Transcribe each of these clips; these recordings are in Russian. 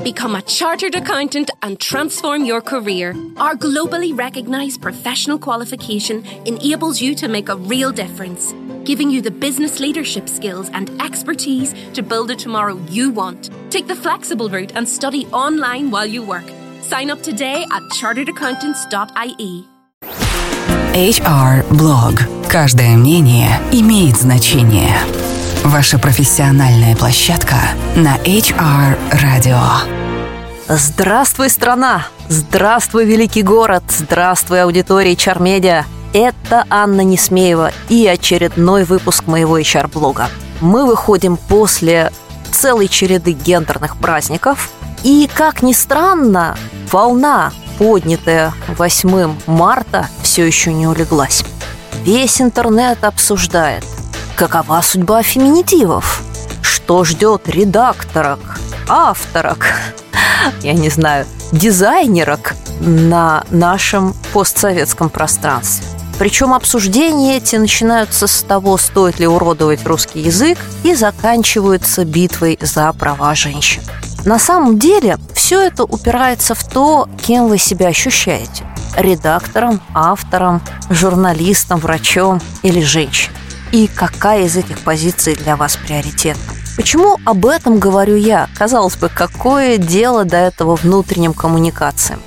Become a chartered accountant and transform your career. Our globally recognized professional qualification enables you to make a real difference, giving you the business leadership skills and expertise to build a tomorrow you want. Take the flexible route and study online while you work. Sign up today at charteredaccountants.ie. HR Blog. Каждое мнение имеет значение. Ваша профессиональная площадка на HR Radio. Здравствуй, страна! Здравствуй, великий город! Здравствуй, аудитория HR-медиа! Это Анна Несмеева и очередной выпуск моего HR-блога. Мы выходим после целой череды гендерных праздников. И, как ни странно, волна, поднятая 8 марта, все еще не улеглась. Весь интернет обсуждает, какова судьба феминитивов, что ждет редакторок, авторок, я не знаю, дизайнерок на нашем постсоветском пространстве. Причем обсуждения эти начинаются с того, стоит ли уродовать русский язык, и заканчиваются битвой за права женщин. На самом деле все это упирается в то, кем вы себя ощущаете. Редактором, автором, журналистом, врачом или женщиной. И какая из этих позиций для вас приоритетна. Почему об этом говорю я? Казалось бы, какое дело до этого внутренним коммуникациям?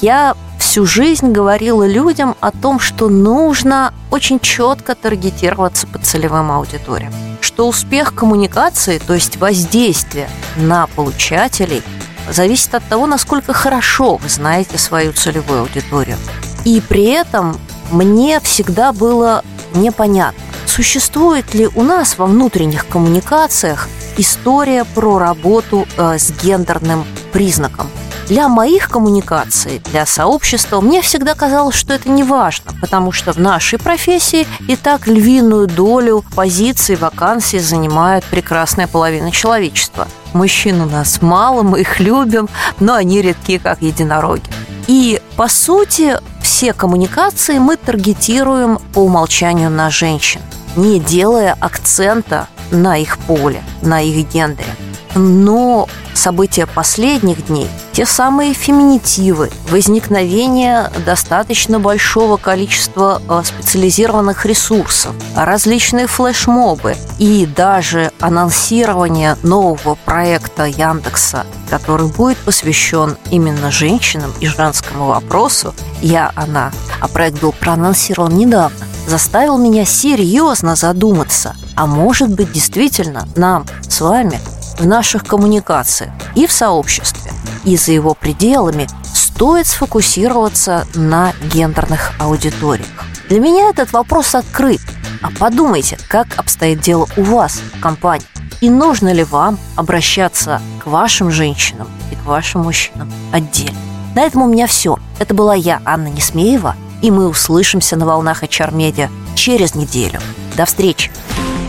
Я всю жизнь говорила людям о том, что нужно очень четко таргетироваться по целевым аудиториям. Что успех коммуникации, то есть воздействие на получателей, зависит от того, насколько хорошо вы знаете свою целевую аудиторию. И при этом мне всегда было непонятно, существует ли у нас во внутренних коммуникациях история про работу э, с гендерным признаком – для моих коммуникаций, для сообщества, мне всегда казалось, что это не важно, потому что в нашей профессии и так львиную долю позиций, вакансий занимает прекрасная половина человечества. Мужчин у нас мало, мы их любим, но они редки, как единороги. И, по сути, все коммуникации мы таргетируем по умолчанию на женщин, не делая акцента на их поле, на их гендере. Но события последних дней, те самые феминитивы, возникновение достаточно большого количества э, специализированных ресурсов, различные флешмобы и даже анонсирование нового проекта Яндекса, который будет посвящен именно женщинам и женскому вопросу. «Я, она», а проект был проанонсирован недавно, заставил меня серьезно задуматься, а может быть действительно нам с вами в наших коммуникациях и в сообществе, и за его пределами стоит сфокусироваться на гендерных аудиториях. Для меня этот вопрос открыт. А подумайте, как обстоит дело у вас в компании. И нужно ли вам обращаться к вашим женщинам и к вашим мужчинам отдельно. На этом у меня все. Это была я, Анна Несмеева, и мы услышимся на волнах HR Media через неделю. До встречи!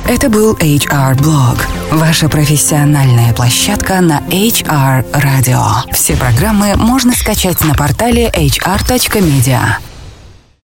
Это был HR Blog, ваша профессиональная площадка на HR Radio. Все программы можно скачать на портале hr.media.